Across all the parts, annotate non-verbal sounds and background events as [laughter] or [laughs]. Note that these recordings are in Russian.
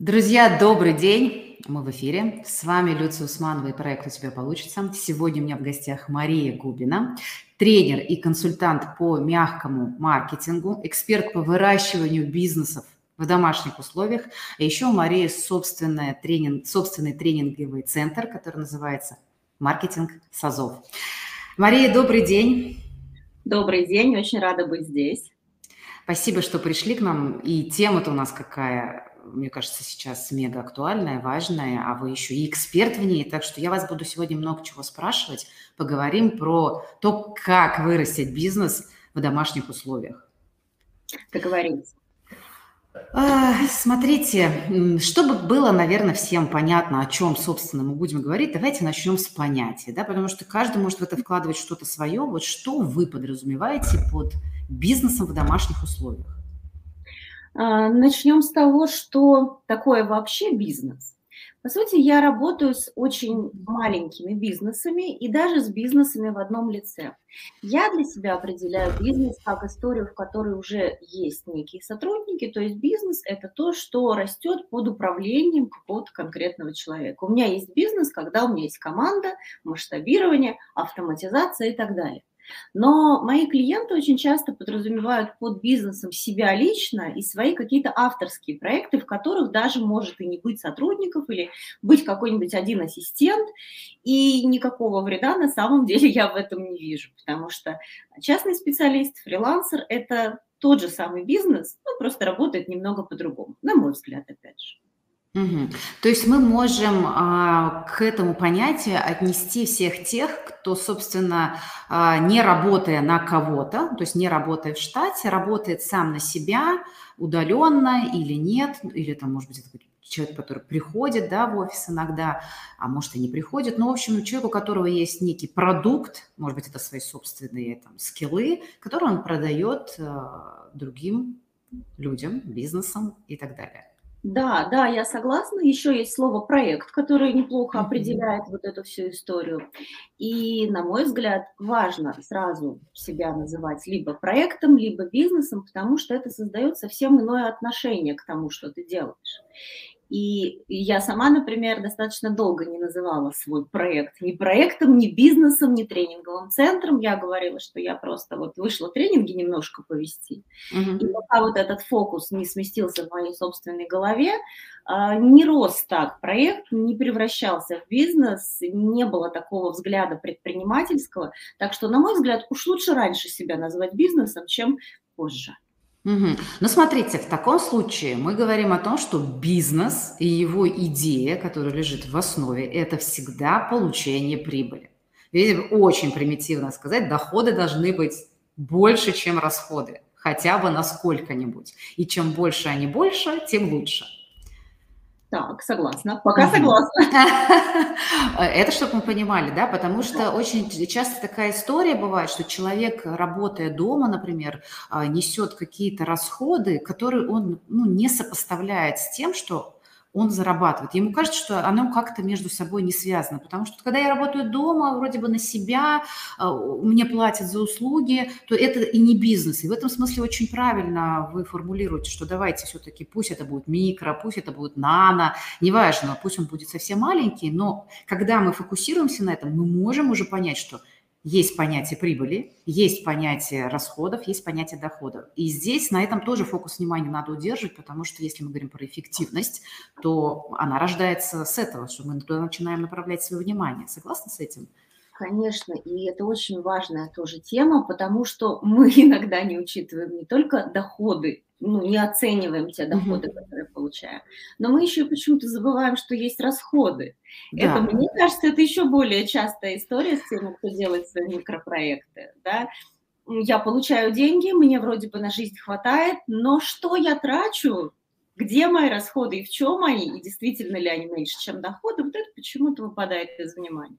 Друзья, добрый день! Мы в эфире. С вами Люция Усманова и проект «У тебя получится». Сегодня у меня в гостях Мария Губина, тренер и консультант по мягкому маркетингу, эксперт по выращиванию бизнесов в домашних условиях. А еще у Марии собственный, тренинг, собственный тренинговый центр, который называется «Маркетинг САЗОВ». Мария, добрый день! Добрый день, очень рада быть здесь. Спасибо, что пришли к нам. И тема-то у нас какая мне кажется, сейчас мега актуальная, важная, а вы еще и эксперт в ней, так что я вас буду сегодня много чего спрашивать. Поговорим про то, как вырастить бизнес в домашних условиях. Договорились. Смотрите, чтобы было, наверное, всем понятно, о чем, собственно, мы будем говорить, давайте начнем с понятия, да, потому что каждый может в это вкладывать что-то свое. Вот что вы подразумеваете под бизнесом в домашних условиях? А, Начнем с того, что такое вообще бизнес. По сути, я работаю с очень маленькими бизнесами и даже с бизнесами в одном лице. Я для себя определяю бизнес как историю, в которой уже есть некие сотрудники, то есть бизнес – это то, что растет под управлением какого-то конкретного человека. У меня есть бизнес, когда у меня есть команда, масштабирование, автоматизация и так далее. Но мои клиенты очень часто подразумевают под бизнесом себя лично и свои какие-то авторские проекты, в которых даже может и не быть сотрудников или быть какой-нибудь один ассистент, и никакого вреда на самом [laughs] деле я в этом не вижу, потому что частный специалист, фрилансер – это тот же самый бизнес, но просто работает немного по-другому, на мой взгляд, опять же. Угу. То есть мы можем а, к этому понятию отнести всех тех, кто, собственно, а, не работая на кого-то, то есть не работая в штате, работает сам на себя, удаленно или нет, или там, может быть, это человек, который приходит да, в офис иногда, а может и не приходит. Но, в общем, человек, у которого есть некий продукт, может быть, это свои собственные там, скиллы, которые он продает а, другим людям, бизнесам и так далее. Да, да, я согласна. Еще есть слово проект, которое неплохо определяет вот эту всю историю. И, на мой взгляд, важно сразу себя называть либо проектом, либо бизнесом, потому что это создает совсем иное отношение к тому, что ты делаешь. И я сама, например, достаточно долго не называла свой проект ни проектом, ни бизнесом, ни тренинговым центром. Я говорила, что я просто вот вышла тренинги немножко повести. Uh-huh. И пока вот этот фокус не сместился в моей собственной голове, а, не рос так проект, не превращался в бизнес, не было такого взгляда предпринимательского. Так что, на мой взгляд, уж лучше раньше себя назвать бизнесом, чем позже. Угу. Ну, смотрите, в таком случае мы говорим о том, что бизнес и его идея, которая лежит в основе, это всегда получение прибыли. Видите, очень примитивно сказать, доходы должны быть больше, чем расходы, хотя бы на сколько-нибудь. И чем больше они больше, тем лучше. Так, согласна. Пока согласна. [laughs] Это чтобы мы понимали, да, потому что очень часто такая история бывает, что человек, работая дома, например, а, несет какие-то расходы, которые он ну, не сопоставляет с тем, что он зарабатывает. Ему кажется, что оно как-то между собой не связано, потому что когда я работаю дома, вроде бы на себя, а, мне платят за услуги, то это и не бизнес. И в этом смысле очень правильно вы формулируете, что давайте все-таки пусть это будет микро, пусть это будет нано, неважно, пусть он будет совсем маленький, но когда мы фокусируемся на этом, мы можем уже понять, что – есть понятие прибыли, есть понятие расходов, есть понятие доходов. И здесь на этом тоже фокус внимания надо удерживать, потому что если мы говорим про эффективность, то она рождается с этого, что мы туда начинаем направлять свое внимание. Согласны с этим? Конечно, и это очень важная тоже тема, потому что мы [laughs] иногда не учитываем не только доходы ну, не оцениваем те доходы, mm-hmm. которые получаем. Но мы еще почему-то забываем, что есть расходы. Да. Это, мне кажется, это еще более частая история с теми, кто делает свои микропроекты. Да? Я получаю деньги, мне вроде бы на жизнь хватает, но что я трачу, где мои расходы и в чем они, и действительно ли они меньше, чем доходы, вот это почему-то выпадает из внимания.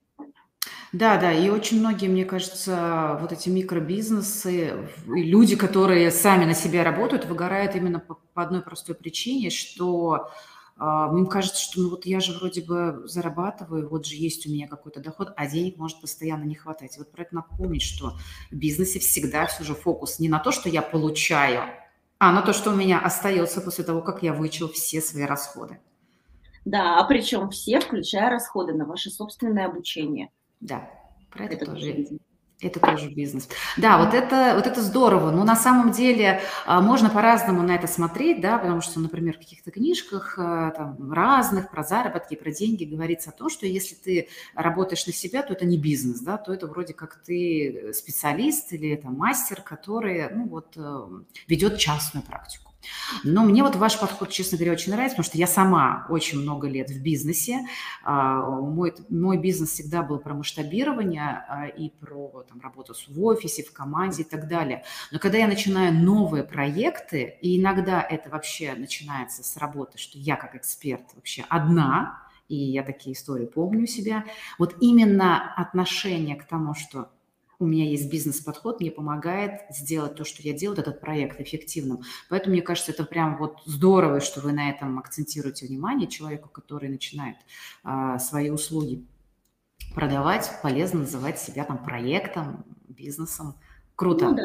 Да, да, и очень многие, мне кажется, вот эти микробизнесы, люди, которые сами на себя работают, выгорают именно по, по одной простой причине, что э, им кажется, что ну вот я же вроде бы зарабатываю, вот же есть у меня какой-то доход, а денег может постоянно не хватать. вот про это напомнить, что в бизнесе всегда все же фокус не на то, что я получаю, А, на то, что у меня остается после того, как я вычел все свои расходы. Да, а причем все, включая расходы на ваше собственное обучение. Да, про это, это тоже. Это тоже бизнес. Да, вот это, вот это здорово. Но на самом деле а, можно по-разному на это смотреть, да, потому что, например, в каких-то книжках а, там, разных про заработки, про деньги говорится о том, что если ты работаешь на себя, то это не бизнес, да, то это вроде как ты специалист или это мастер, который ну, вот, э, ведет частную практику. Но мне вот ваш подход, честно говоря, очень нравится, потому что я сама очень много лет в бизнесе. А, мой, мой бизнес всегда был про масштабирование а, и про там, работу в офисе, в команде и так далее. Но когда я начинаю новые проекты, и иногда это вообще начинается с работы, что я как эксперт вообще одна, и я такие истории помню себя, вот именно отношение к тому, что у меня есть бизнес-подход, мне помогает сделать то, что я делаю, этот проект эффективным. Поэтому, мне кажется, это прям вот здорово, что вы на этом акцентируете внимание человеку, который начинает а, свои услуги продавать, полезно называть себя там проектом, бизнесом. Круто. Ну, да.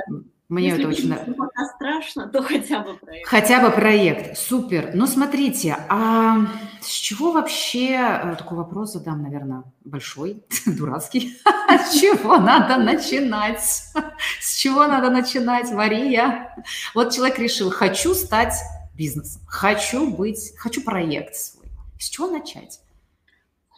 Мне Если это очень нравится. пока страшно, то [laughs] хотя бы проект. Хотя бы проект, супер. Ну, смотрите, а с чего вообще, э, такой вопрос задам, наверное, большой, [laughs] дурацкий. [laughs] С чего надо начинать? С чего надо начинать, Мария? Вот человек решил, хочу стать бизнесом, хочу быть, хочу проект свой. С чего начать?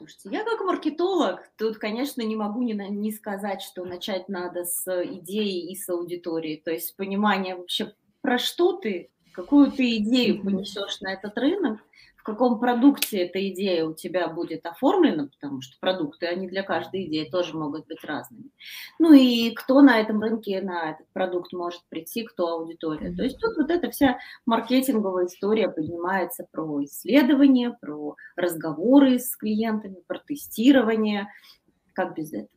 Слушайте, я как маркетолог, тут, конечно, не могу не, не сказать, что начать надо с идеи и с аудитории, то есть понимание вообще, про что ты, какую ты идею понесешь на этот рынок, в каком продукте эта идея у тебя будет оформлена, потому что продукты, они для каждой идеи тоже могут быть разными. Ну и кто на этом рынке на этот продукт может прийти, кто аудитория. То есть тут вот эта вся маркетинговая история поднимается про исследования, про разговоры с клиентами, про тестирование. Как без этого?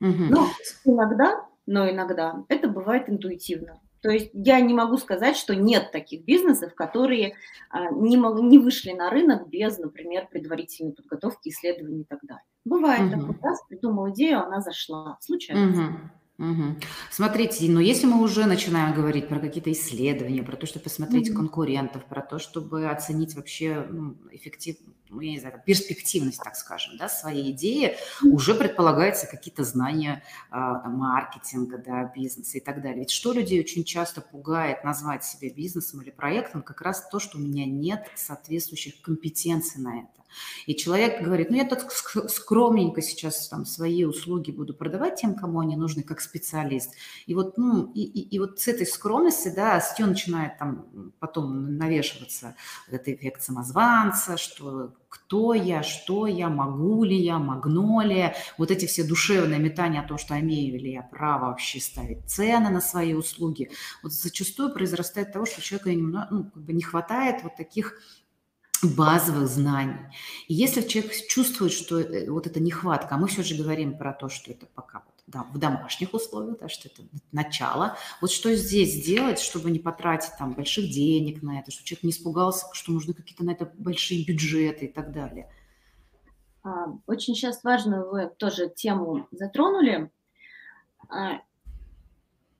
Угу. Ну, иногда, но иногда это бывает интуитивно. То есть я не могу сказать, что нет таких бизнесов, которые а, не, не вышли на рынок без, например, предварительной подготовки, исследований и так далее. Бывает угу. такой раз, придумал идею, она зашла. Случается. Угу. Угу. Смотрите, но если мы уже начинаем говорить про какие-то исследования, про то, чтобы посмотреть угу. конкурентов, про то, чтобы оценить вообще ну, эффектив, ну, я не знаю, перспективность, так скажем, да, своей идеи, уже предполагается какие-то знания а, там, маркетинга, да, бизнеса и так далее. Ведь что людей очень часто пугает назвать себя бизнесом или проектом, как раз то, что у меня нет соответствующих компетенций на это. И человек говорит, ну я так скромненько сейчас там свои услуги буду продавать тем, кому они нужны, как специалист. И вот, ну, и, и, и вот с этой скромности, да, с нее начинает там потом навешиваться этот эффект самозванца, что кто я, что я, могу ли я, магнолия, вот эти все душевные метания о том, что имею ли я право вообще ставить цены на свои услуги, вот зачастую произрастает того, что человеку немного, ну, как бы не хватает вот таких базовых знаний. И если человек чувствует, что э, вот эта нехватка, а мы все же говорим про то, что это пока да, в домашних условиях, да, что это начало, вот что здесь делать, чтобы не потратить там больших денег на это, чтобы человек не испугался, что нужны какие-то на это большие бюджеты и так далее. А, очень сейчас важную вы тоже тему затронули. А,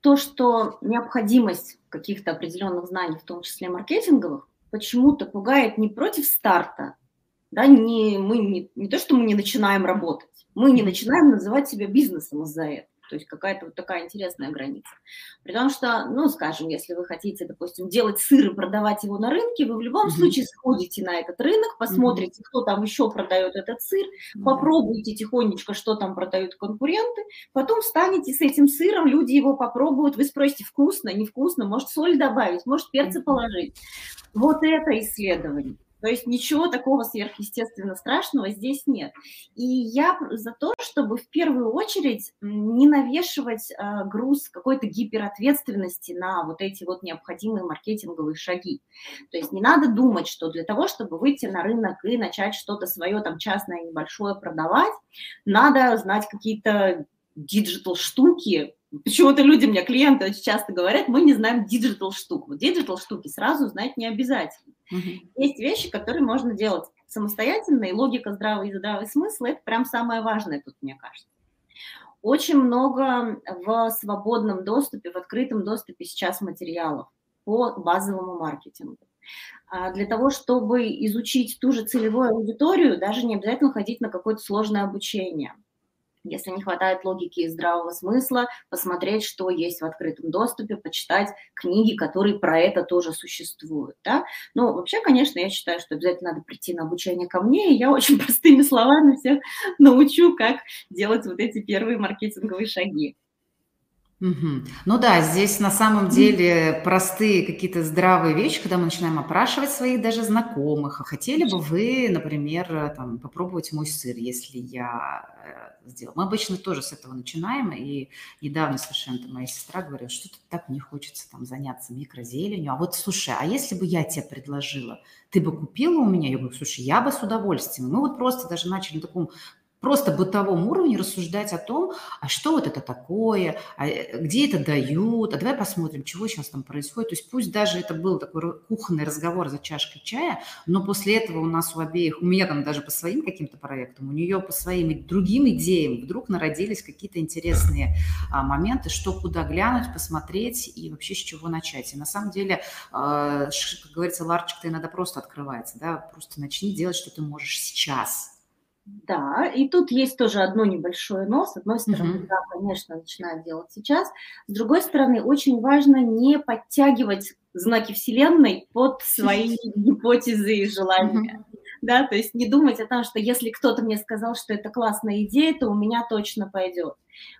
то, что необходимость каких-то определенных знаний, в том числе маркетинговых, почему-то пугает не против старта, да, не, мы не, не то, что мы не начинаем работать, мы не начинаем называть себя бизнесом из-за этого. То есть какая-то вот такая интересная граница. При том, что, ну, скажем, если вы хотите, допустим, делать сыр и продавать его на рынке, вы в любом mm-hmm. случае сходите на этот рынок, посмотрите, mm-hmm. кто там еще продает этот сыр, mm-hmm. попробуйте тихонечко, что там продают конкуренты, потом встанете с этим сыром, люди его попробуют, вы спросите, вкусно, невкусно, может соль добавить, может перца положить. Вот это исследование. То есть ничего такого сверхъестественно страшного здесь нет. И я за то, чтобы в первую очередь не навешивать э, груз какой-то гиперответственности на вот эти вот необходимые маркетинговые шаги. То есть не надо думать, что для того, чтобы выйти на рынок и начать что-то свое там частное небольшое продавать, надо знать какие-то digital штуки, Почему-то люди мне, клиенты очень часто говорят, мы не знаем digital штук. Вот digital штуки сразу знать не обязательно. Uh-huh. Есть вещи, которые можно делать самостоятельно, и логика здравый и здравый смысл – это прям самое важное тут, мне кажется. Очень много в свободном доступе, в открытом доступе сейчас материалов. по базовому маркетингу. А для того, чтобы изучить ту же целевую аудиторию, даже не обязательно ходить на какое-то сложное обучение если не хватает логики и здравого смысла, посмотреть, что есть в открытом доступе, почитать книги, которые про это тоже существуют. Да? Но вообще, конечно, я считаю, что обязательно надо прийти на обучение ко мне, и я очень [laughs] простыми словами всех научу, как делать вот эти первые маркетинговые шаги. Угу. Ну да, здесь на самом деле простые какие-то здравые вещи, когда мы начинаем опрашивать своих даже знакомых. А хотели бы вы, например, там, попробовать мой сыр, если я э, сделал? Мы обычно тоже с этого начинаем, и недавно совершенно моя сестра говорила, что-то так не хочется там заняться микрозеленью. А вот слушай, а если бы я тебе предложила, ты бы купила у меня? Я говорю, слушай, я бы с удовольствием. Мы вот просто даже начали на таком просто бытовом уровне рассуждать о том, а что вот это такое, а э, где это дают, а давай посмотрим, чего сейчас там происходит. То есть пусть даже это был такой кухонный разговор за чашкой чая, но после этого у нас у обеих, у меня там даже по своим каким-то проектам, у нее по своим другим идеям вдруг народились какие-то интересные а, моменты, что куда глянуть, посмотреть и вообще с чего начать. И на самом деле, а, как говорится, ларчик-то иногда просто открывается, да, просто начни делать, что ты можешь сейчас, да, и тут есть тоже одно небольшое но. С одной стороны, mm-hmm. да, конечно, начинают делать сейчас. С другой стороны, очень важно не подтягивать знаки Вселенной под свои [laughs] гипотезы и желания. Mm-hmm да, то есть не думать о том, что если кто-то мне сказал, что это классная идея, то у меня точно пойдет.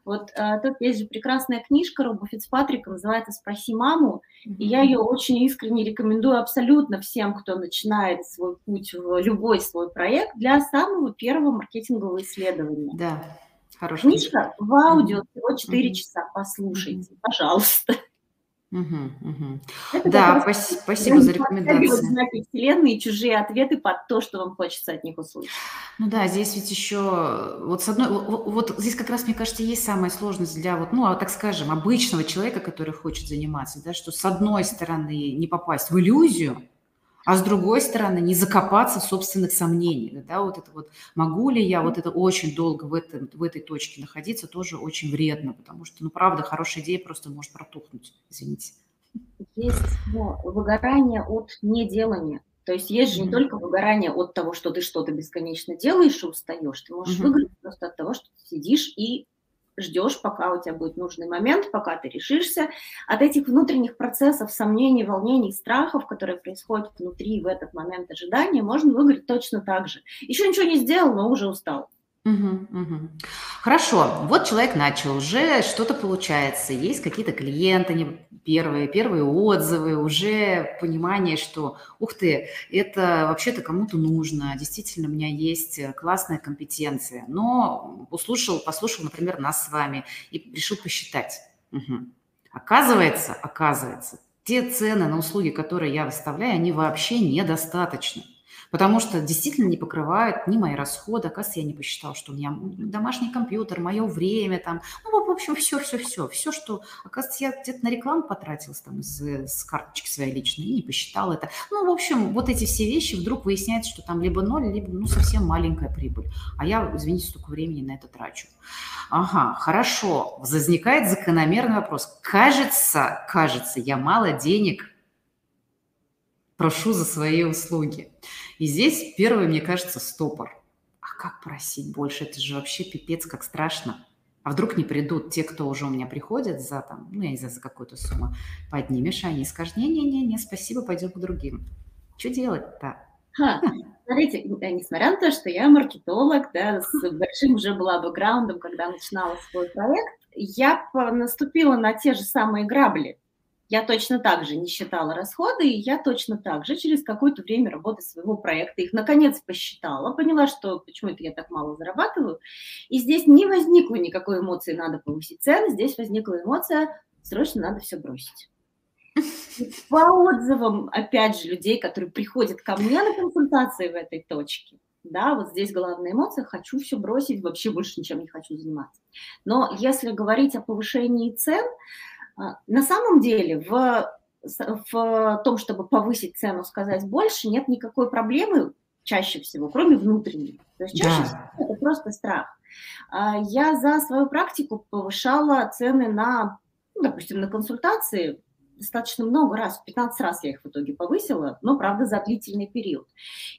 Вот а, тут есть же прекрасная книжка Роба Фицпатрика, называется «Спроси маму», mm-hmm. и я ее очень искренне рекомендую абсолютно всем, кто начинает свой путь в любой свой проект для самого первого маркетингового исследования. Да, хорошая книжка. Книжка в аудио всего 4 mm-hmm. часа, послушайте, mm-hmm. пожалуйста. Угу, угу. Да, спасибо, спасибо за рекомендацию. знаки Вселенной и чужие ответы под то, что вам хочется от них услышать. Ну да, здесь ведь еще, вот с одной, вот, вот здесь как раз, мне кажется, есть самая сложность для вот, ну, а так скажем, обычного человека, который хочет заниматься, да, что с одной стороны не попасть в иллюзию, а с другой стороны не закопаться в собственных сомнениях. Да, вот это вот могу ли я вот это очень долго в, этом, в этой точке находиться, тоже очень вредно, потому что, ну, правда, хорошая идея просто может протухнуть, извините. Есть ну, выгорание от неделания. То есть есть же не только выгорание от того, что ты что-то бесконечно делаешь и устаешь. Ты можешь mm-hmm. выгореть просто от того, что ты сидишь и ждешь, пока у тебя будет нужный момент, пока ты решишься. От этих внутренних процессов, сомнений, волнений, страхов, которые происходят внутри в этот момент ожидания, можно выиграть точно так же. Еще ничего не сделал, но уже устал. Угу, угу. Хорошо, вот человек начал, уже что-то получается, есть какие-то клиенты первые, первые отзывы, уже понимание, что, ух ты, это вообще-то кому-то нужно, действительно у меня есть классная компетенция, но услышал, послушал, например, нас с вами и решил посчитать. Угу. Оказывается, оказывается, те цены на услуги, которые я выставляю, они вообще недостаточны потому что действительно не покрывают ни мои расходы. Оказывается, я не посчитала, что у меня домашний компьютер, мое время там, ну, в общем, все-все-все, все, что, оказывается, я где-то на рекламу потратилась там из, с карточки своей личной и не посчитала это. Ну, в общем, вот эти все вещи, вдруг выясняется, что там либо ноль, либо, ну, совсем маленькая прибыль. А я, извините, столько времени на это трачу. Ага, хорошо. Возникает закономерный вопрос. Кажется, кажется, я мало денег прошу за свои услуги. И здесь первый, мне кажется, стопор. А как просить больше? Это же вообще пипец, как страшно. А вдруг не придут те, кто уже у меня приходят за там, ну, я не знаю, за какую-то сумму, поднимешь, а они скажут, не-не-не, спасибо, пойдем к другим. Что делать-то? Ха, смотрите, несмотря на то, что я маркетолог, да, с большим уже была бэкграундом, когда начинала свой проект, я наступила на те же самые грабли. Я точно так же не считала расходы, и я точно так же через какое-то время работы своего проекта их наконец посчитала, поняла, что почему это я так мало зарабатываю. И здесь не возникло никакой эмоции «надо повысить цены», здесь возникла эмоция «срочно надо все бросить». По отзывам, опять же, людей, которые приходят ко мне на консультации в этой точке, да, вот здесь главная эмоция «хочу все бросить, вообще больше ничем не хочу заниматься». Но если говорить о повышении цен, на самом деле в, в том, чтобы повысить цену, сказать больше, нет никакой проблемы чаще всего, кроме внутренней. То есть чаще да. всего это просто страх. А, я за свою практику повышала цены на, ну, допустим, на консультации достаточно много раз, в 15 раз я их в итоге повысила, но, правда, за длительный период.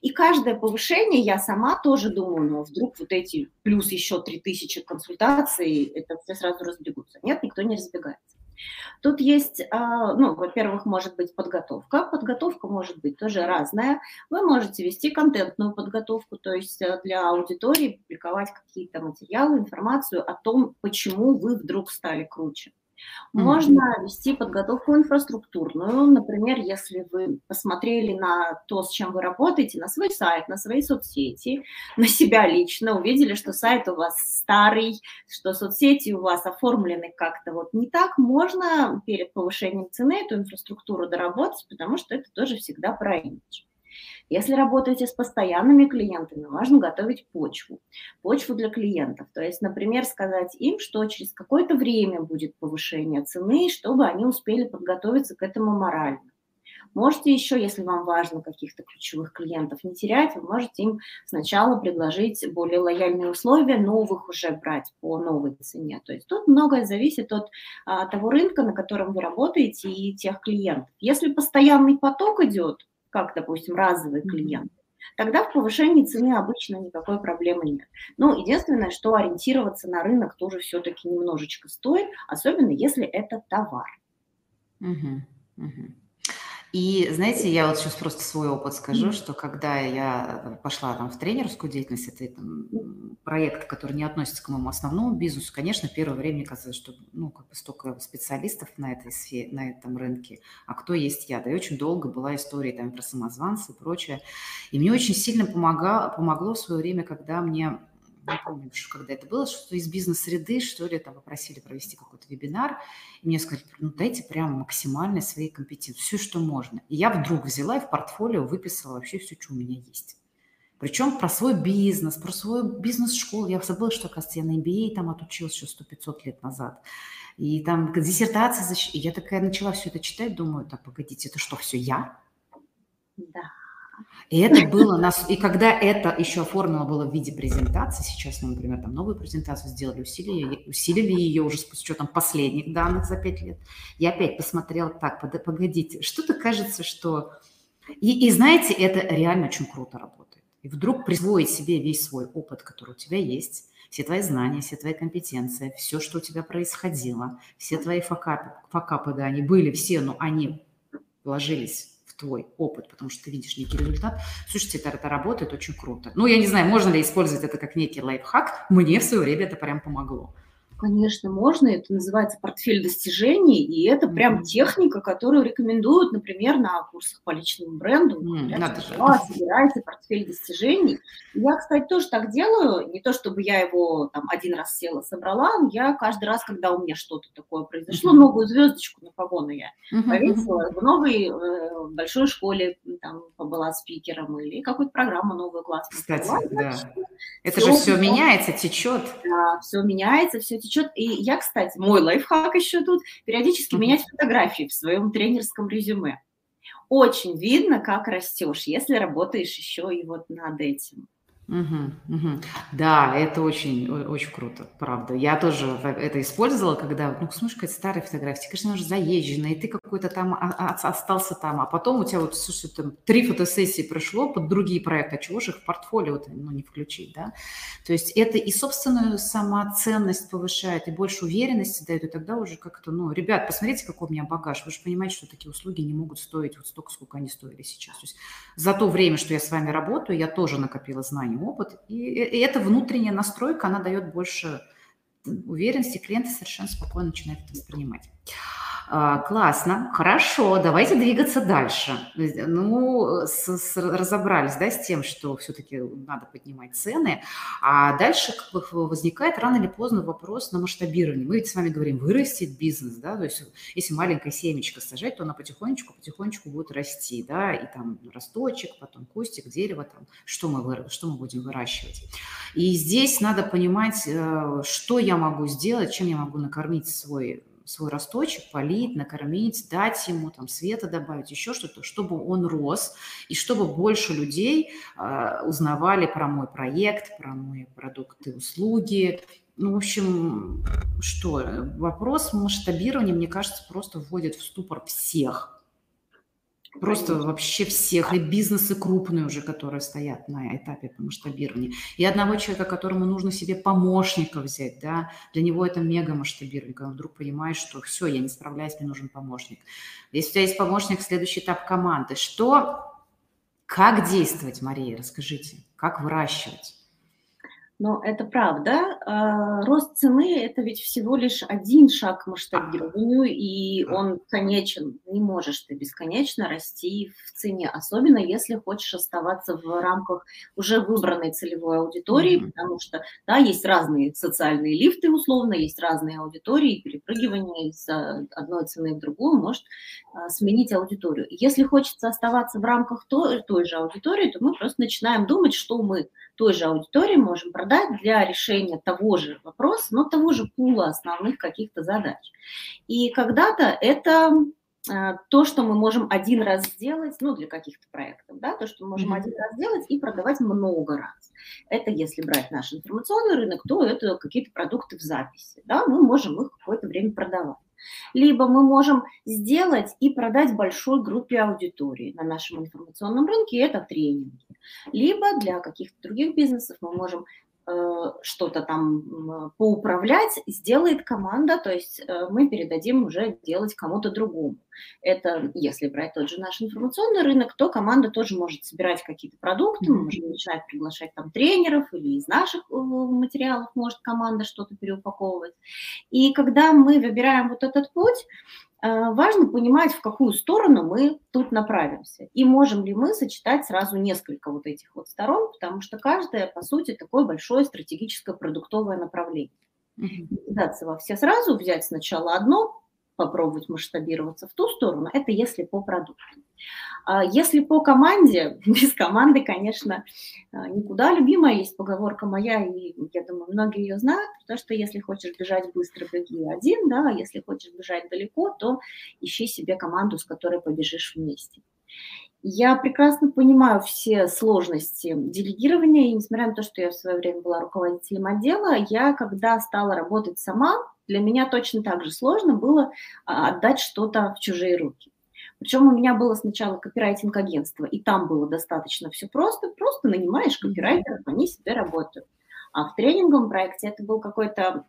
И каждое повышение я сама тоже думаю, ну, вдруг вот эти плюс еще 3000 консультаций, это все сразу разбегутся. Нет, никто не разбегается. Тут есть, а, ну, во-первых, может быть подготовка. Подготовка может быть тоже разная. Вы можете вести контентную подготовку, то есть э, для аудитории публиковать какие-то материалы, информацию о том, почему вы вдруг стали круче. Можно вести подготовку инфраструктурную. Например, если вы посмотрели на то, с чем вы работаете, на свой сайт, на свои соцсети, [laughs] на себя лично, увидели, что сайт у вас старый, что соцсети у вас оформлены как-то вот не так, можно перед повышением цены эту инфраструктуру доработать, потому что это тоже всегда про имидж. Если работаете с постоянными клиентами, важно готовить почву, почву для клиентов. То есть, например, сказать им, что через какое-то время будет повышение цены, чтобы они успели подготовиться к этому морально. Можете еще, если вам важно каких-то ключевых клиентов не терять, вы можете им сначала предложить более лояльные условия, новых уже брать по новой цене. То есть тут многое зависит от а, того рынка, на котором вы работаете, и тех клиентов. Если постоянный поток идет, как, допустим, разовый клиент, тогда в повышении цены обычно никакой проблемы нет. Ну, единственное, что ориентироваться на рынок тоже все-таки немножечко стоит, особенно если это товар. Угу, угу. И, знаете, я вот сейчас просто свой опыт скажу, что когда я пошла там в тренерскую деятельность, это там, проект, который не относится к моему основному бизнесу, конечно, первое время мне казалось, что ну, как бы столько специалистов на этой сфере, на этом рынке, а кто есть я? Да и очень долго была история там про самозванцы и прочее. И мне очень сильно помогало, помогло в свое время, когда мне не помню, когда это было, что из бизнес-среды, что ли, там попросили провести какой-то вебинар, и мне сказали, ну дайте прям максимально свои компетенции, все, что можно. И я вдруг взяла и в портфолио выписала вообще все, что у меня есть. Причем про свой бизнес, про свою бизнес-школу. Я забыла, что, оказывается, я на MBA там отучилась еще 100-500 лет назад. И там диссертация. И я такая начала все это читать, думаю, так, погодите, это что, все я? Да. И это было нас, и когда это еще оформлено было в виде презентации, сейчас мы, например, там новую презентацию сделали, усилили, усилили ее уже с учетом последних данных за пять лет, я опять посмотрела, так, погодите, что-то кажется, что... И, и знаете, это реально очень круто работает. И вдруг присвоить себе весь свой опыт, который у тебя есть, все твои знания, все твои компетенции, все, что у тебя происходило, все твои факапы, факапы да, они были все, но они вложились твой опыт, потому что ты видишь некий результат. Слушайте, это, это работает очень круто. Ну, я не знаю, можно ли использовать это как некий лайфхак. Мне в свое время это прям помогло. Конечно, можно. Это называется портфель достижений, и это прям mm-hmm. техника, которую рекомендуют, например, на курсах по личному бренду. Mm-hmm. Же. собирайте портфель достижений. Я, кстати, тоже так делаю. Не то, чтобы я его там один раз села, собрала. Я каждый раз, когда у меня что-то такое произошло, mm-hmm. новую звездочку на погоны я mm-hmm. повесила. В новой э, большой школе там была спикером или какую-то программу новую классную. Кстати, да. Это все же все меняется, течет. Да, все меняется, все течет. И я, кстати, мой лайфхак еще тут, периодически менять фотографии в своем тренерском резюме. Очень видно, как растешь, если работаешь еще и вот над этим. Угу, угу. Да, это очень, очень круто, правда. Я тоже это использовала, когда, ну, смотришь, какая-то старая фотография, конечно, уже заезженная, и ты какой-то там остался там, а потом у тебя вот, слушай, там три фотосессии прошло под другие проекты, а чего же их в портфолио ну, не включить, да? То есть это и собственную самоценность повышает, и больше уверенности дает, и тогда уже как-то, ну, ребят, посмотрите, какой у меня багаж, вы же понимаете, что такие услуги не могут стоить вот столько, сколько они стоили сейчас. То есть за то время, что я с вами работаю, я тоже накопила знаний, опыт. И, и эта внутренняя настройка, она дает больше уверенности, клиенты совершенно спокойно начинают это воспринимать. А, классно, хорошо, давайте двигаться дальше. Ну, с, с, разобрались, да, с тем, что все-таки надо поднимать цены, а дальше как бы возникает рано или поздно вопрос на масштабирование. Мы ведь с вами говорим вырастить бизнес, да, то есть если маленькая семечко сажать, то она потихонечку, потихонечку будет расти, да, и там росточек, потом кустик, дерево, там, что мы, что мы будем выращивать. И здесь надо понимать, э, что я могу сделать, чем я могу накормить свой свой росточек, полить, накормить, дать ему там света добавить, еще что-то, чтобы он рос, и чтобы больше людей э, узнавали про мой проект, про мои продукты, услуги, ну, в общем, что, вопрос масштабирования, мне кажется, просто вводит в ступор всех. Просто вообще всех, и бизнесы крупные уже, которые стоят на этапе по масштабированию. И одного человека, которому нужно себе помощника взять, да, для него это мега масштабирование, когда он вдруг понимает, что все, я не справляюсь, мне нужен помощник. Если у тебя есть помощник, следующий этап команды. Что, как действовать, Мария, расскажите, как выращивать? Но это правда. А, рост цены – это ведь всего лишь один шаг к масштабированию, и он конечен. Не можешь ты бесконечно расти в цене, особенно если хочешь оставаться в рамках уже выбранной целевой аудитории, mm-hmm. потому что, да, есть разные социальные лифты, условно, есть разные аудитории, перепрыгивание из одной цены в другую может а, сменить аудиторию. Если хочется оставаться в рамках той, той же аудитории, то мы просто начинаем думать, что мы той же аудитории можем продать для решения того же вопроса, но того же пула основных каких-то задач. И когда-то это э, то, что мы можем один раз сделать, ну, для каких-то проектов, да, то, что мы можем mm-hmm. один раз сделать и продавать много раз. Это если брать наш информационный рынок, то это какие-то продукты в записи, да, мы можем их какое-то время продавать. Либо мы можем сделать и продать большой группе аудитории на нашем информационном рынке, это тренинги. Либо для каких-то других бизнесов мы можем что-то там поуправлять, сделает команда, то есть э, мы передадим уже делать кому-то другому. Это, если брать тот же наш информационный рынок, то команда тоже может собирать какие-то продукты, мы можем начинать приглашать там тренеров или из наших э, материалов может команда что-то переупаковывать. И когда мы выбираем вот этот путь, Э, важно понимать, в какую сторону мы тут направимся. И можем ли мы сочетать сразу несколько вот этих вот сторон, потому что каждая, по сути, такое большое стратегическое продуктовое направление. Mm-hmm. Кидаться во все сразу, взять сначала одно, попробовать масштабироваться в ту сторону, это если по продукту. А если по команде, [laughs] без команды, конечно, а, никуда. Любимая есть поговорка моя, и я думаю, многие ее знают, потому что если хочешь бежать быстро, беги один, да, а если хочешь бежать далеко, то ищи себе команду, с которой побежишь вместе. Я прекрасно понимаю все сложности делегирования, и несмотря на то, что я в свое время была руководителем отдела, я, когда стала работать сама, для меня точно так же сложно было отдать что-то в чужие руки. Причем у меня было сначала копирайтинг-агентство, и там было достаточно все просто, просто нанимаешь копирайтеров, они себе работают. А в тренинговом проекте это был какой-то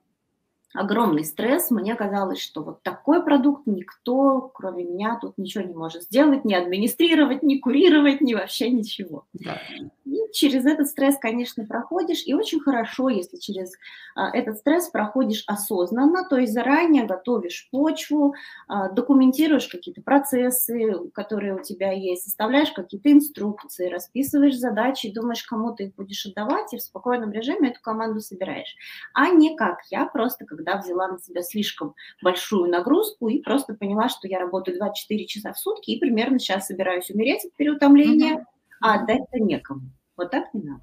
огромный стресс. Мне казалось, что вот такой продукт никто, кроме меня, тут ничего не может сделать, ни администрировать, ни курировать, ни вообще ничего. Да. И через этот стресс, конечно, проходишь, и очень хорошо, если через а, этот стресс проходишь осознанно, то есть заранее готовишь почву, а, документируешь какие-то процессы, которые у тебя есть, составляешь какие-то инструкции, расписываешь задачи, думаешь, кому ты их будешь отдавать, и в спокойном режиме эту команду собираешь. А не как я просто, когда когда взяла на себя слишком большую нагрузку и просто поняла, что я работаю 24 часа в сутки и примерно сейчас собираюсь умереть от переутомления, а отдать-то некому. Вот так не надо.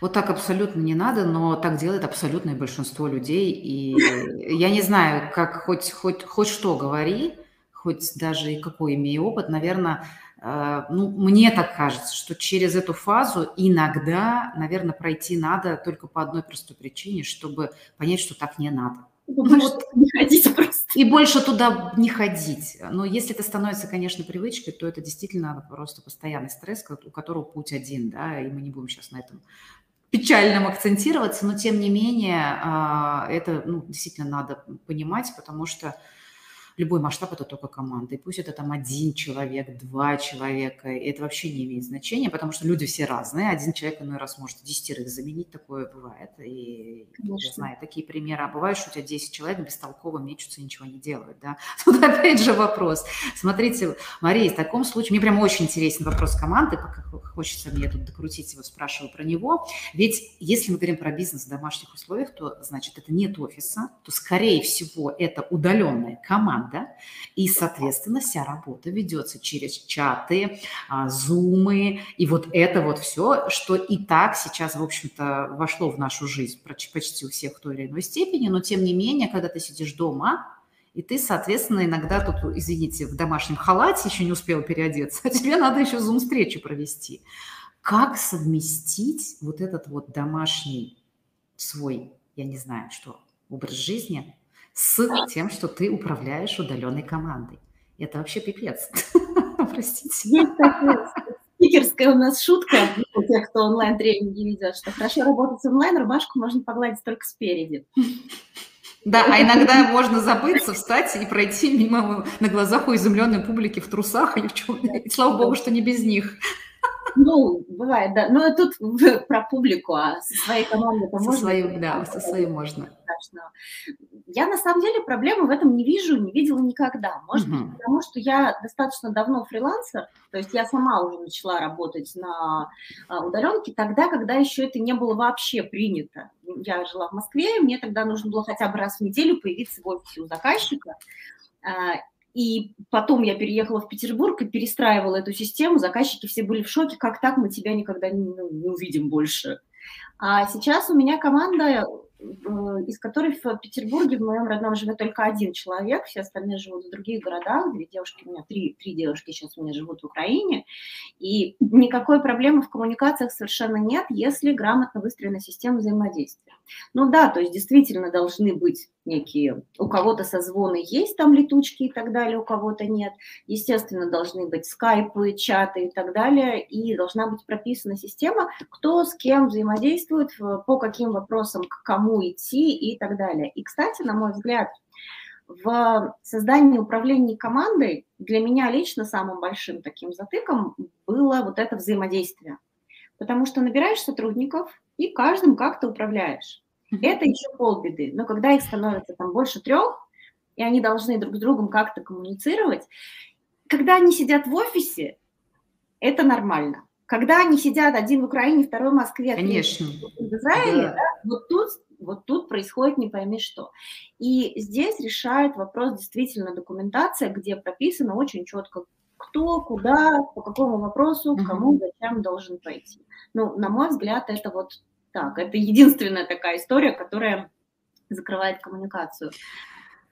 Вот так абсолютно не надо, но так делает абсолютное большинство людей. И я не знаю, как хоть, хоть, хоть что говори, хоть даже и какой имею опыт, наверное, ну, мне так кажется, что через эту фазу иногда, наверное, пройти надо только по одной простой причине, чтобы понять, что так не надо. Ну, вот, [laughs] не ходить просто. И больше туда не ходить. Но если это становится, конечно, привычкой, то это действительно просто постоянный стресс, у которого путь один, да, и мы не будем сейчас на этом печальном акцентироваться, но тем не менее а, это ну, действительно надо понимать, потому что любой масштаб – это только команда. И пусть это там один человек, два человека, и это вообще не имеет значения, потому что люди все разные. Один человек иной раз может десятерых заменить, такое бывает. И Конечно. я знаю такие примеры. А бывает, что у тебя 10 человек бестолково мечутся и ничего не делают. Да? [laughs] Тут опять же вопрос. Смотрите, Мария, в таком случае, мне прям очень интересен вопрос команды, пока хочется мне тут докрутить его, спрашиваю про него. Ведь если мы говорим про бизнес в домашних условиях, то значит это нет офиса, то скорее всего это удаленная команда, команда, и, соответственно, вся работа ведется через чаты, а, зумы, и вот это вот все, что и так сейчас, в общем-то, вошло в нашу жизнь почти у всех в той или иной степени, но тем не менее, когда ты сидишь дома, и ты, соответственно, иногда тут, извините, в домашнем халате еще не успел переодеться, а тебе надо еще зум-встречу провести. Как совместить вот этот вот домашний свой я не знаю, что образ жизни с тем, что ты управляешь удаленной командой. Это вообще пипец. [laughs] Простите. Спикерская у нас шутка у тех, кто онлайн-тренинги ведет, что хорошо работать онлайн, рубашку можно погладить только спереди. Да, а иногда можно забыться, встать и пройти мимо на глазах у изумленной публики в трусах или в чем. И слава богу, что не без них. Ну, бывает, да. Но тут [laughs] про публику, а со своей командой со можно. Своей, да, со своей можно. Страшного. Я на самом деле проблемы в этом не вижу, не видела никогда. Может угу. быть, потому что я достаточно давно фрилансер, то есть я сама уже начала работать на а, удаленке тогда, когда еще это не было вообще принято. Я жила в Москве, мне тогда нужно было хотя бы раз в неделю появиться в офисе у заказчика. И потом я переехала в Петербург и перестраивала эту систему. Заказчики все были в шоке, как так мы тебя никогда не, ну, не увидим больше. А сейчас у меня команда из которых в Петербурге, в моем родном, живет только один человек, все остальные живут в других городах, две девушки, у меня три, три девушки сейчас у меня живут в Украине, и никакой проблемы в коммуникациях совершенно нет, если грамотно выстроена система взаимодействия. Ну да, то есть действительно должны быть некие, у кого-то созвоны есть там летучки и так далее, у кого-то нет. Естественно, должны быть скайпы, чаты и так далее, и должна быть прописана система, кто с кем взаимодействует, по каким вопросам, к кому идти и так далее. И, кстати, на мой взгляд, в создании управления командой для меня лично самым большим таким затыком было вот это взаимодействие. Потому что набираешь сотрудников и каждым как-то управляешь. Это еще полбеды. Но когда их становится там больше трех, и они должны друг с другом как-то коммуницировать, когда они сидят в офисе, это нормально. Когда они сидят один в Украине, второй в Москве, Конечно. в Израиле, да. Да, вот тут вот тут происходит не пойми что. И здесь решает вопрос действительно документация, где прописано очень четко, кто, куда, по какому вопросу, кому, зачем должен пойти. Ну, на мой взгляд, это вот так. Это единственная такая история, которая закрывает коммуникацию.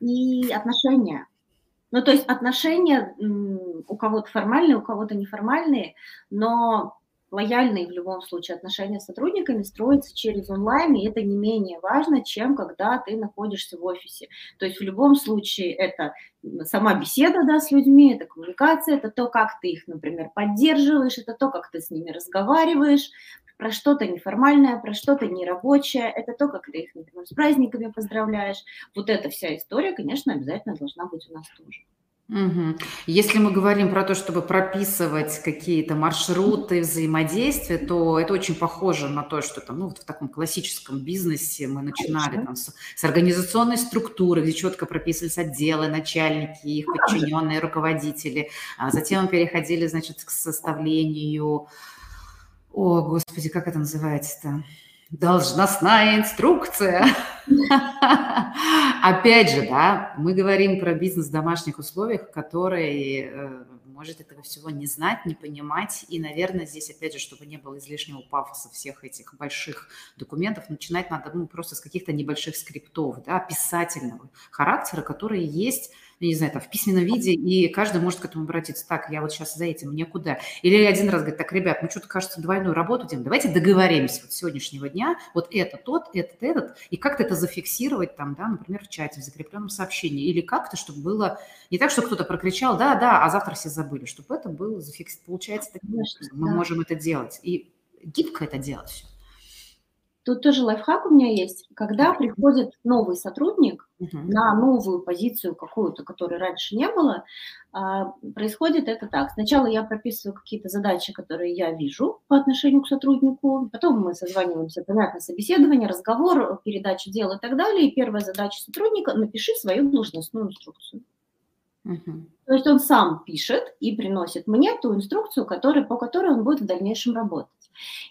И отношения. Ну, то есть отношения у кого-то формальные, у кого-то неформальные, но лояльные в любом случае отношения с сотрудниками строятся через онлайн, и это не менее важно, чем когда ты находишься в офисе. То есть в любом случае это сама беседа да, с людьми, это коммуникация, это то, как ты их, например, поддерживаешь, это то, как ты с ними разговариваешь, про что-то неформальное, про что-то нерабочее, это то, как ты их, например, с праздниками поздравляешь. Вот эта вся история, конечно, обязательно должна быть у нас тоже. Угу. Если мы говорим про то, чтобы прописывать какие-то маршруты взаимодействия, то это очень похоже на то, что там, ну, вот в таком классическом бизнесе мы начинали там, с, с организационной структуры, где четко прописывались отделы, начальники, их подчиненные, руководители. А затем мы переходили, значит, к составлению о, господи, как это называется-то? Должностная инструкция. [laughs] Опять же, да, мы говорим про бизнес в домашних условиях, который э, может этого всего не знать, не понимать. И, наверное, здесь, опять же, чтобы не было излишнего пафоса всех этих больших документов, начинать надо ну, просто с каких-то небольших скриптов, да, писательного характера, которые есть я не знаю, там, в письменном виде, и каждый может к этому обратиться. Так, я вот сейчас за этим, мне куда? Или один раз говорит, так, ребят, ну что-то, кажется, двойную работу делаем, давайте договоримся вот с сегодняшнего дня, вот это тот, этот, этот, и как-то это зафиксировать там, да, например, в чате, в закрепленном сообщении, или как-то, чтобы было не так, что кто-то прокричал, да, да, а завтра все забыли, чтобы это было зафиксировано. Получается, таким мы да. можем это делать, и гибко это делать все. Тут тоже лайфхак у меня есть. Когда приходит новый сотрудник uh-huh. на новую позицию какую-то, которой раньше не было, а, происходит это так. Сначала я прописываю какие-то задачи, которые я вижу по отношению к сотруднику, потом мы созваниваемся, понятно, собеседование, разговор, передача дел и так далее. И первая задача сотрудника – напиши свою должностную инструкцию. Uh-huh. То есть он сам пишет и приносит мне ту инструкцию, который, по которой он будет в дальнейшем работать.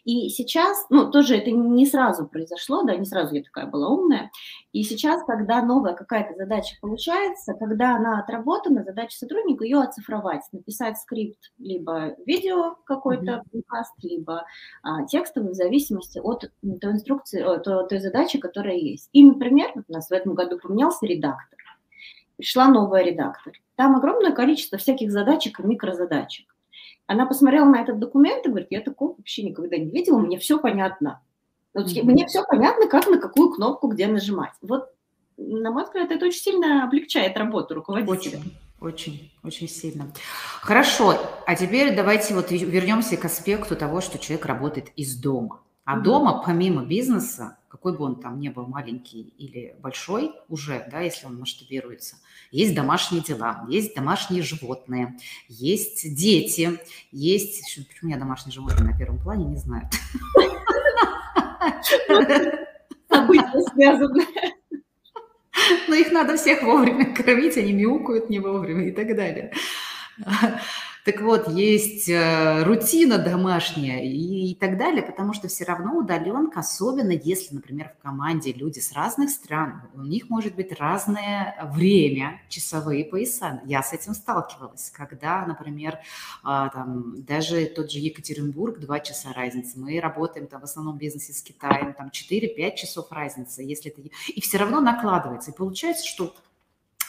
И сейчас, ну, тоже это не сразу произошло, да, не сразу я такая была умная. И сейчас, когда новая какая-то задача получается, когда она отработана, задача сотрудника ее оцифровать, написать скрипт, либо видео какой-то подкаст, mm-hmm. либо а, текстовый, в зависимости от той инструкции, от той задачи, которая есть. И, например, вот у нас в этом году поменялся редактор. Пришла новая редактор. Там огромное количество всяких задачек и микрозадачек. Она посмотрела на этот документ и говорит, я такого вообще никогда не видела, мне все понятно. Вот mm-hmm. Мне все понятно, как на какую кнопку где нажимать. Вот, на мой взгляд, это очень сильно облегчает работу руководителя. Очень. Очень, очень сильно. Хорошо, а теперь давайте вот вернемся к аспекту того, что человек работает из дома. А mm-hmm. дома, помимо бизнеса, какой бы он там ни был маленький или большой уже, да, если он масштабируется, есть домашние дела, есть домашние животные, есть дети, есть... Почему я домашние животные на первом плане, не знаю. События связаны. Но их надо всех вовремя кормить, они мяукают не вовремя и так далее. Так вот, есть э, рутина домашняя и, так далее, потому что все равно удаленка, особенно если, например, в команде люди с разных стран, у них может быть разное время, часовые пояса. Я с этим сталкивалась, когда, например, а, там, даже тот же Екатеринбург, два часа разницы, мы работаем там в основном в бизнесе с Китаем, там 4-5 часов разницы, если это... И все равно накладывается. И получается, что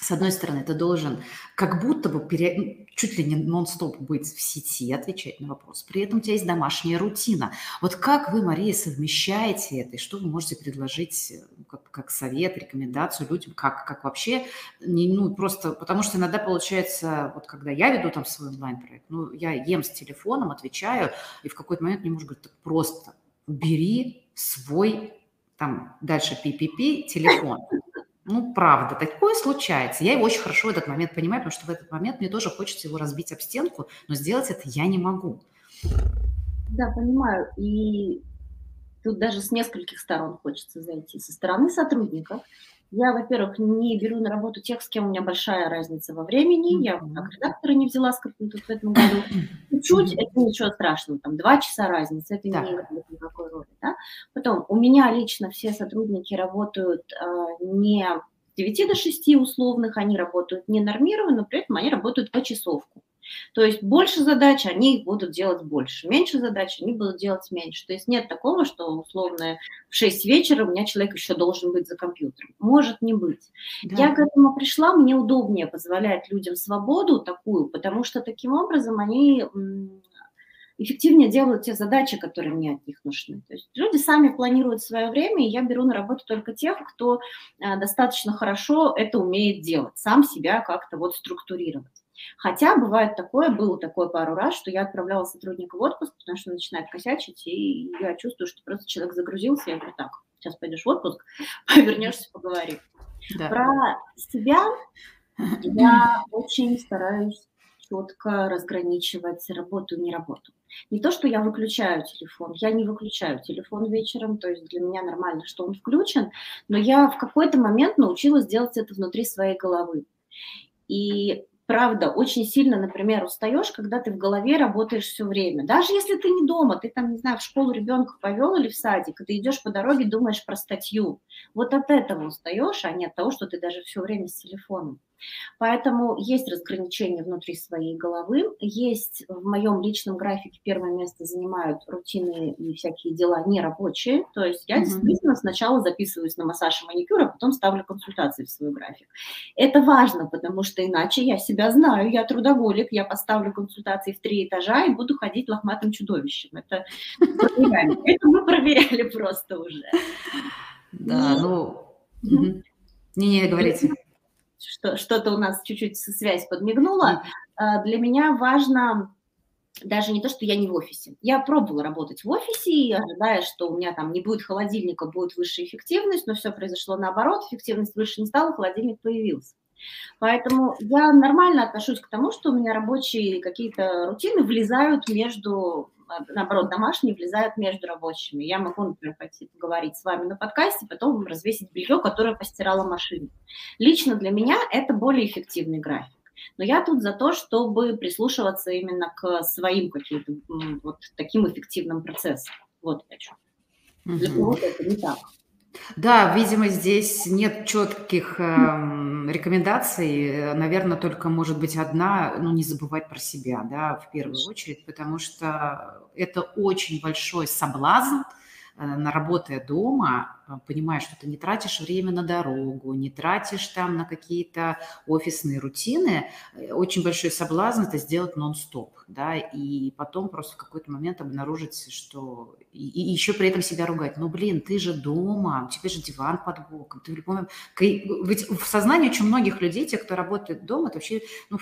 с одной стороны, ты должен как будто бы пере... Ну, чуть ли не нон-стоп быть в сети, отвечать на вопрос. При этом у тебя есть домашняя рутина. Вот как вы, Мария, совмещаете это? И что вы можете предложить ну, как, как совет, рекомендацию людям? Как, как вообще? Не, ну, просто потому что иногда получается, вот когда я веду там свой онлайн-проект, ну, я ем с телефоном, отвечаю, и в какой-то момент мне муж говорит, так просто бери свой там дальше PPP телефон. Ну, правда, такое случается. Я его очень хорошо в этот момент понимаю, потому что в этот момент мне тоже хочется его разбить об стенку, но сделать это я не могу. Да, понимаю. И тут даже с нескольких сторон хочется зайти. Со стороны сотрудников – я, во-первых, не беру на работу тех, с кем у меня большая разница во времени. Я как редактора не взяла тут в этом году. Чуть-чуть, это ничего страшного, там два часа разницы, это да. не играет никакой роли. Да? Потом, у меня лично все сотрудники работают э, не с 9 до 6 условных, они работают не нормированно, но при этом они работают по часовку. То есть больше задач они будут делать больше, меньше задач они будут делать меньше. То есть нет такого, что условно в 6 вечера у меня человек еще должен быть за компьютером. Может не быть. Да. Я к этому пришла, мне удобнее позволять людям свободу такую, потому что таким образом они эффективнее делают те задачи, которые мне от них нужны. То есть люди сами планируют свое время, и я беру на работу только тех, кто э, достаточно хорошо это умеет делать, сам себя как-то вот структурировать. Хотя бывает такое, было такое пару раз, что я отправляла сотрудника в отпуск, потому что он начинает косячить, и я чувствую, что просто человек загрузился, я говорю, так, сейчас пойдешь в отпуск, [laughs] вернешься, поговорим. Да. Про себя я очень стараюсь четко разграничивать работу и не работу. Не то, что я выключаю телефон, я не выключаю телефон вечером, то есть для меня нормально, что он включен, но я в какой-то момент научилась делать это внутри своей головы. И правда, очень сильно, например, устаешь, когда ты в голове работаешь все время. Даже если ты не дома, ты там, не знаю, в школу ребенка повел или в садик, и ты идешь по дороге, думаешь про статью. Вот от этого устаешь, а не от того, что ты даже все время с телефоном. Поэтому есть разграничение внутри своей головы, есть в моем личном графике первое место занимают рутины и всякие дела нерабочие, то есть я mm-hmm. действительно сначала записываюсь на массаж и маникюр, а потом ставлю консультации в свой график. Это важно, потому что иначе я себя знаю, я трудоголик, я поставлю консультации в три этажа и буду ходить лохматым чудовищем. Это [laughs] Это мы проверяли просто уже. Да, ну... Не-не, говорите что что-то у нас чуть-чуть связь подмигнула. А, для меня важно даже не то, что я не в офисе. Я пробовала работать в офисе, ожидая, что у меня там не будет холодильника, будет высшая эффективность, но все произошло наоборот, эффективность выше не стала, холодильник появился. Поэтому я нормально отношусь к тому, что у меня рабочие какие-то рутины влезают между наоборот, домашние влезают между рабочими. Я могу, например, пойти поговорить с вами на подкасте, потом развесить белье, которое постирала машина. Лично для меня это более эффективный график. Но я тут за то, чтобы прислушиваться именно к своим каким-то вот таким эффективным процессам. Вот я что. Для кого-то это не так. Да, видимо, здесь нет четких э, рекомендаций. Наверное, только может быть одна, ну, не забывать про себя, да, в первую очередь, потому что это очень большой соблазн на работая дома, понимаешь, что ты не тратишь время на дорогу, не тратишь там на какие-то офисные рутины, очень большой соблазн это сделать нон-стоп, да, и потом просто в какой-то момент обнаружить, что... И, и еще при этом себя ругать. Ну, блин, ты же дома, у тебя же диван под боком, ты в любом... Ведь в сознании очень многих людей, те, кто работает дома, это вообще ну,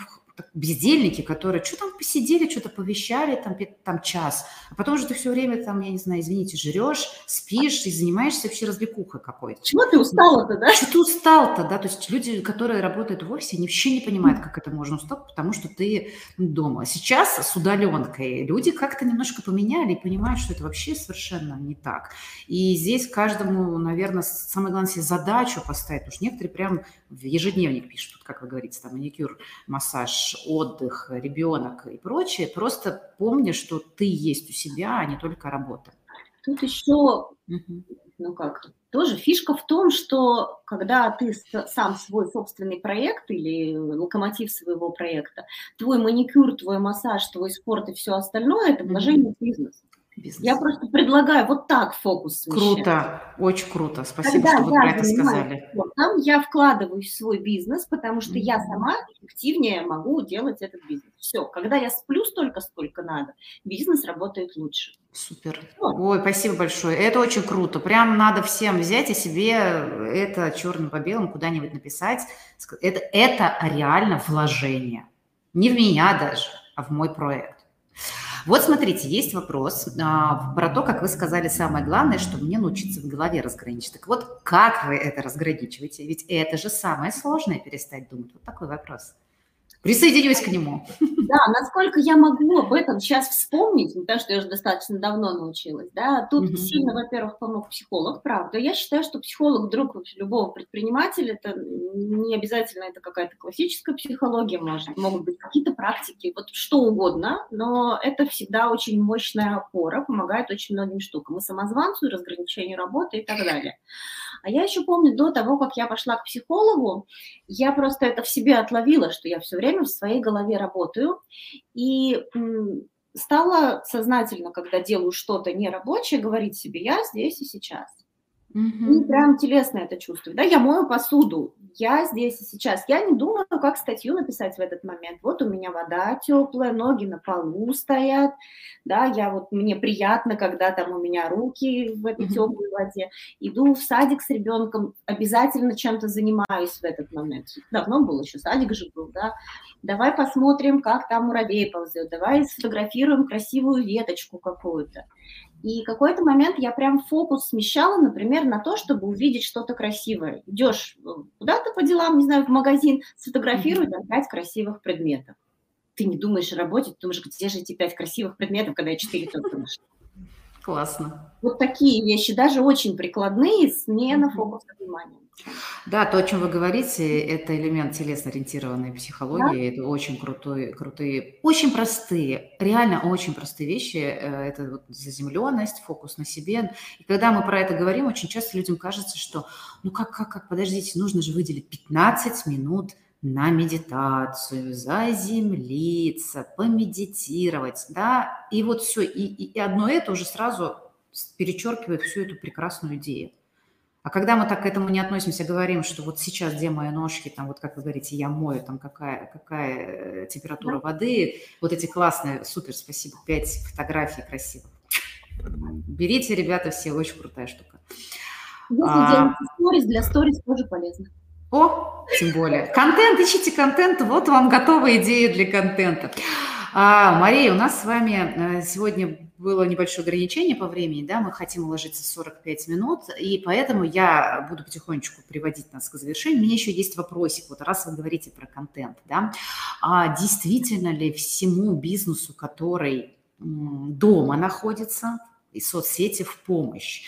бездельники, которые что там посидели, что-то повещали там, там час, а потом же ты все время там, я не знаю, извините, жрешь, спишь и занимаешься вообще развлекухой какой-то. Чего ты устала-то, да? Что ты устал-то, да? То есть люди, которые работают в офисе, они вообще не понимают, как это можно устать, потому что ты дома. Сейчас с удаленкой люди как-то немножко поменяли и понимают, что это вообще совершенно не так. И здесь каждому, наверное, самое главное себе задачу поставить, потому что некоторые прям в ежедневник пишут, как вы говорите, там маникюр, массаж, отдых, ребенок и прочее. Просто помни, что ты есть у себя, а не только работа. Тут еще, ну как, тоже фишка в том, что когда ты сам свой собственный проект или локомотив своего проекта, твой маникюр, твой массаж, твой спорт и все остальное – это вложение в бизнес бизнес. Я просто предлагаю вот так фокус смещать. Круто, очень круто. Спасибо, Когда что вы про это сказали. Спортом, я вкладываюсь в свой бизнес, потому что mm-hmm. я сама эффективнее могу делать этот бизнес. Все, когда я сплю столько, сколько надо, бизнес работает лучше. Супер. Вот. Ой, спасибо большое. Это очень круто. Прям надо всем взять и себе это черным по белому куда-нибудь написать. Это, это реально вложение. Не в меня даже, а в мой проект. Вот смотрите, есть вопрос а, про то, как вы сказали, самое главное, что мне научиться в голове разграничить. Так вот, как вы это разграничиваете? Ведь это же самое сложное перестать думать. Вот такой вопрос. Присоединюсь к нему. Да, насколько я могу об этом сейчас вспомнить, потому что я уже достаточно давно научилась, да, тут mm-hmm. сильно, во-первых, помог психолог, правда. Я считаю, что психолог друг любого предпринимателя, это не обязательно это какая-то классическая психология, может, могут быть какие-то практики, вот что угодно, но это всегда очень мощная опора, помогает очень многим штукам, и самозванцу, и разграничению работы и так далее. А я еще помню, до того, как я пошла к психологу, я просто это в себе отловила, что я все время в своей голове работаю, и стала сознательно, когда делаю что-то нерабочее, говорить себе, я здесь и сейчас. Mm-hmm. И прям телесно это чувствую. Да, я мою посуду, я здесь и сейчас. Я не думаю, как статью написать в этот момент. Вот у меня вода теплая, ноги на полу стоят, да, я вот, мне приятно, когда там у меня руки в этой теплой воде. Иду в садик с ребенком, обязательно чем-то занимаюсь в этот момент. Давно был еще, садик же был, да. Давай посмотрим, как там муравей ползет, давай сфотографируем красивую веточку какую-то. И какой-то момент я прям фокус смещала, например, на то, чтобы увидеть что-то красивое. Идешь э, куда-то по делам, не знаю, в магазин, сфотографируй там пять красивых предметов. Ты не думаешь о работе, ты думаешь, где же эти пять красивых предметов, когда я четыре только нашла. Классно. Вот такие вещи, даже очень прикладные, смена фокуса внимания. Да, то, о чем вы говорите, это элемент телесно-ориентированной психологии. Да? Это очень крутой, крутые, очень простые, реально очень простые вещи. Э, это вот заземленность, фокус на себе. И когда мы про это говорим, очень часто людям кажется, что ну как, как, как, подождите, нужно же выделить 15 минут на медитацию, заземлиться, помедитировать, да, и вот все, и, и одно это уже сразу перечеркивает всю эту прекрасную идею. А когда мы так к этому не относимся, говорим, что вот сейчас, где мои ножки, там вот как вы говорите, я мою, там какая, какая температура да. воды, вот эти классные, супер, спасибо, пять фотографий красивых. Берите, ребята, все, очень крутая штука. Если а, делать сторис, для сторис тоже полезно. О, тем более. Контент, ищите контент, вот вам готовые идеи для контента. А, Мария, у нас с вами э, сегодня было небольшое ограничение по времени, да, мы хотим уложиться в 45 минут, и поэтому я буду потихонечку приводить нас к завершению. У меня еще есть вопросик, вот раз вы говорите про контент, да, а действительно ли всему бизнесу, который дома находится, и соцсети в помощь,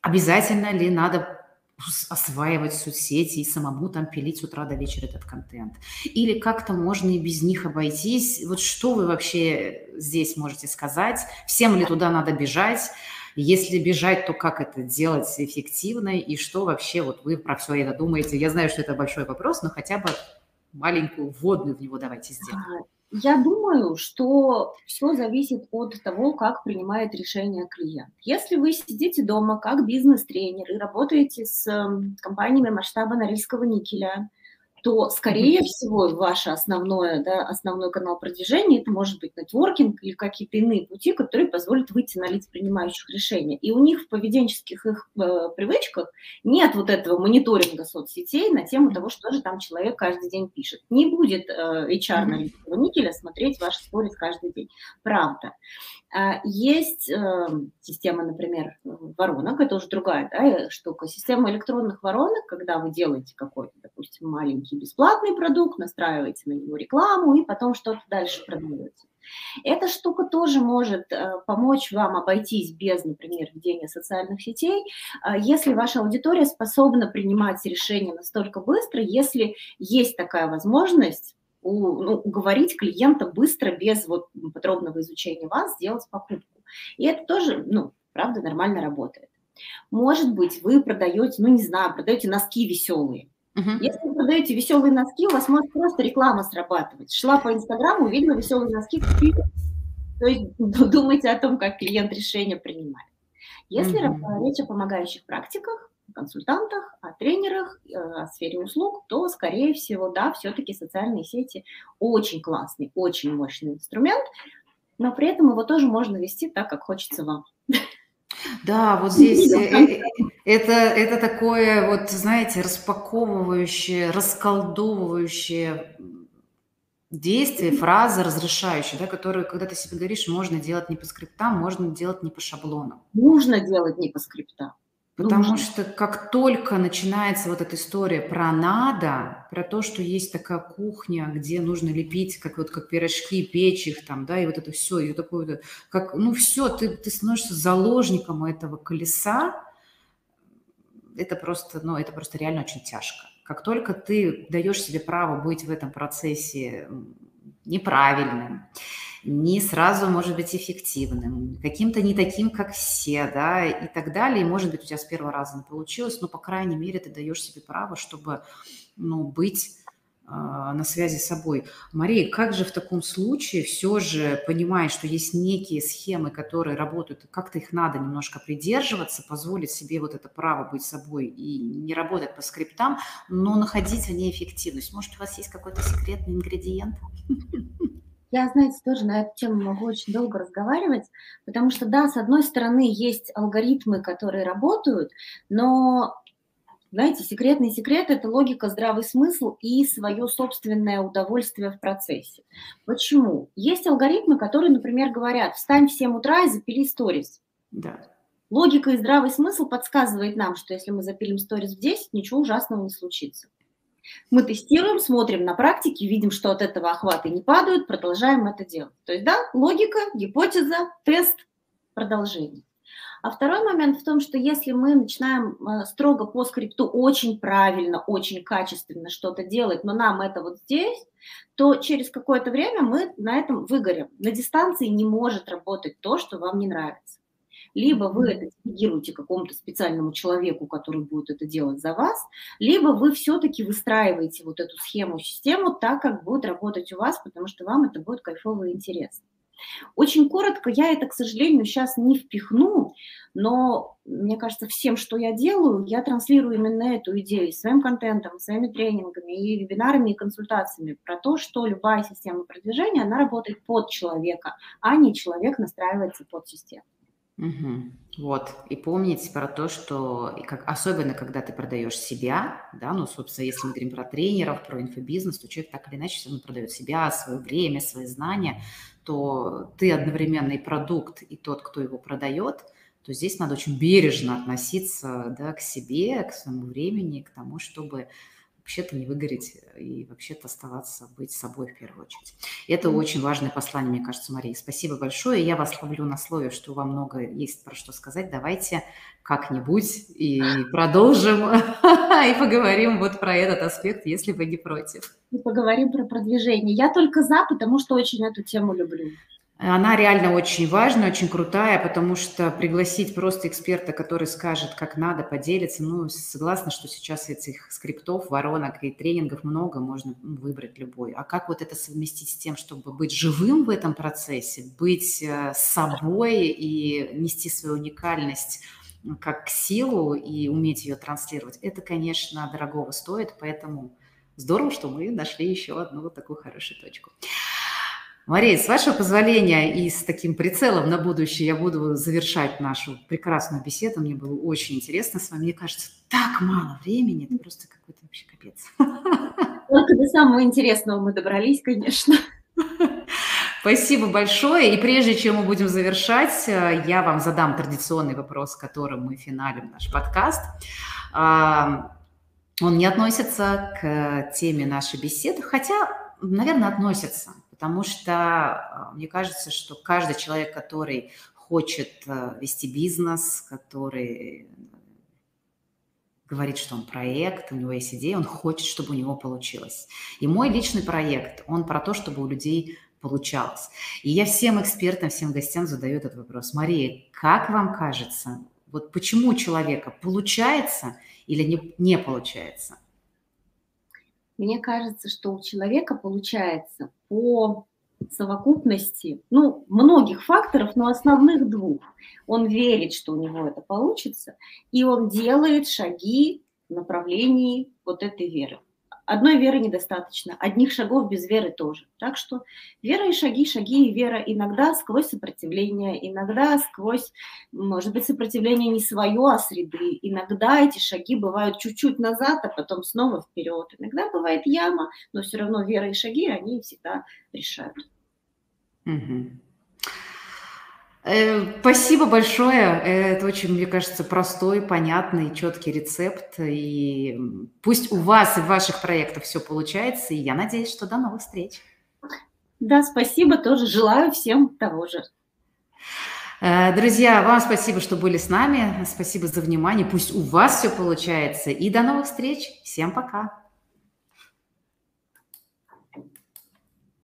обязательно ли надо осваивать соцсети и самому там пилить с утра до вечера этот контент? Или как-то можно и без них обойтись? Вот что вы вообще здесь можете сказать? Всем ли туда надо бежать? Если бежать, то как это делать эффективно? И что вообще вот вы про все это думаете? Я знаю, что это большой вопрос, но хотя бы маленькую вводную в него давайте сделаем. Я думаю, что все зависит от того, как принимает решение клиент. Если вы сидите дома как бизнес-тренер и работаете с эм, компаниями масштаба Норильского никеля, то, скорее всего, ваше основное, да, основной канал продвижения это может быть нетворкинг или какие-то иные пути, которые позволят выйти на лиц принимающих решения. И у них в поведенческих их э, привычках нет вот этого мониторинга соцсетей на тему того, что же там человек каждый день пишет. Не будет э, HR на никеля смотреть ваши сторис каждый день. Правда. А, есть эм, система, например, воронок, это уже другая да, штука. Система электронных воронок, когда вы делаете какой-то, допустим, маленький бесплатный продукт, настраиваете на него рекламу и потом что-то дальше продаете. Эта штука тоже может э, помочь вам обойтись без, например, ведения социальных сетей, э, если ваша аудитория способна принимать решения настолько быстро, если есть такая возможность у, ну, уговорить клиента быстро, без вот подробного изучения вас, сделать покупку. И это тоже, ну, правда, нормально работает. Может быть, вы продаете, ну, не знаю, продаете носки веселые. Uh-huh. Если вы продаете веселые носки, у вас может просто реклама срабатывать. Шла по Инстаграму, увидела веселые носки, купила. То есть [laughs] думайте о том, как клиент решение принимает. Если uh-huh. речь о помогающих практиках, консультантах, о тренерах, э, о сфере услуг, то, скорее всего, да, все-таки социальные сети очень классный, очень мощный инструмент, но при этом его тоже можно вести так, как хочется вам. Да, вот здесь э, э, это, это такое, вот, знаете, распаковывающее, расколдовывающее действие, фраза разрешающая, да, которую, когда ты себе говоришь, можно делать не по скриптам, можно делать не по шаблонам. Нужно делать не по скриптам. Потому Нужно. что как только начинается вот эта история про надо, про то, что есть такая кухня, где нужно лепить, как вот как пирожки, печь их там, да, и вот это все, и такое вот, как, ну все, ты, ты становишься заложником этого колеса, это просто, ну, это просто реально очень тяжко. Как только ты даешь себе право быть в этом процессе неправильным, не сразу может быть эффективным, каким-то не таким, как все, да, и так далее. И, может быть, у тебя с первого раза не получилось, но, по крайней мере, ты даешь себе право, чтобы, ну, быть э, на связи с собой. Мария, как же в таком случае все же понимаешь, что есть некие схемы, которые работают, как-то их надо немножко придерживаться, позволить себе вот это право быть собой и не работать по скриптам, но находить в ней эффективность. Может, у вас есть какой-то секретный ингредиент? Я, знаете, тоже на эту тему могу очень долго разговаривать, потому что, да, с одной стороны, есть алгоритмы, которые работают, но, знаете, секретный секрет – это логика, здравый смысл и свое собственное удовольствие в процессе. Почему? Есть алгоритмы, которые, например, говорят, встань в 7 утра и запили сторис. Да. Логика и здравый смысл подсказывает нам, что если мы запилим сторис в 10, ничего ужасного не случится. Мы тестируем, смотрим на практике, видим, что от этого охваты не падают, продолжаем это делать. То есть, да, логика, гипотеза, тест, продолжение. А второй момент в том, что если мы начинаем э, строго по скрипту очень правильно, очень качественно что-то делать, но нам это вот здесь, то через какое-то время мы на этом выгорим. На дистанции не может работать то, что вам не нравится. Либо вы это делегируете какому-то специальному человеку, который будет это делать за вас, либо вы все-таки выстраиваете вот эту схему, систему так, как будет работать у вас, потому что вам это будет кайфово и интересно. Очень коротко, я это, к сожалению, сейчас не впихну, но мне кажется, всем, что я делаю, я транслирую именно эту идею своим контентом, своими тренингами и вебинарами и консультациями про то, что любая система продвижения, она работает под человека, а не человек настраивается под систему. Мгм. Вот. И помните про то, что как, особенно когда ты продаешь себя, да, ну, собственно, если мы говорим про тренеров, про инфобизнес, то человек так или иначе все равно продает себя, свое время, свои знания, то ты одновременно и продукт, и тот, кто его продает, то здесь надо очень бережно относиться да, к себе, к своему времени, к тому, чтобы вообще-то не выгореть и вообще-то оставаться, быть собой в первую очередь. И это очень важное послание, мне кажется, Мария. Спасибо большое. Я вас ловлю на слове, что вам много есть про что сказать. Давайте как-нибудь и продолжим [laughs] и поговорим вот про этот аспект, если вы не против. И поговорим про продвижение. Я только за, потому что очень эту тему люблю. Она реально очень важная, очень крутая, потому что пригласить просто эксперта, который скажет, как надо, поделиться, ну, согласна, что сейчас этих скриптов, воронок и тренингов много, можно выбрать любой. А как вот это совместить с тем, чтобы быть живым в этом процессе, быть э, собой и нести свою уникальность как силу и уметь ее транслировать, это, конечно, дорогого стоит, поэтому здорово, что мы нашли еще одну такую хорошую точку. Мария, с вашего позволения и с таким прицелом на будущее я буду завершать нашу прекрасную беседу. Мне было очень интересно с вами. Мне кажется, так мало времени, это просто какой-то вообще капец. Только до самого интересного мы добрались, конечно. Спасибо большое. И прежде чем мы будем завершать, я вам задам традиционный вопрос, которым мы финалим наш подкаст. А, он не относится к теме нашей беседы, хотя, наверное, относится потому что а, мне кажется, что каждый человек, который хочет э, вести бизнес, который говорит, что он проект, у него есть идея, он хочет, чтобы у него получилось. И мой личный проект, он про то, чтобы у людей получалось. И я всем экспертам, всем гостям задаю этот вопрос. Мария, как вам кажется, вот почему у человека получается или не, не получается? Мне кажется, что у человека получается по совокупности, ну, многих факторов, но основных двух. Он верит, что у него это получится, и он делает шаги в направлении вот этой веры. Одной веры недостаточно, одних шагов без веры тоже. Так что вера и шаги, шаги и вера иногда сквозь сопротивление, иногда сквозь, может быть, сопротивление не свое, а среды. Иногда эти шаги бывают чуть-чуть назад, а потом снова вперед. Иногда бывает яма, но все равно вера и шаги, они всегда решают. Угу. Э, спасибо большое. Это очень, мне кажется, простой, понятный, четкий рецепт. И пусть у вас и в ваших проектах все получается. И я надеюсь, что до новых встреч. Да, спасибо. Тоже желаю всем того же. Э, друзья, вам спасибо, что были с нами. Спасибо за внимание. Пусть у вас все получается. И до новых встреч. Всем пока.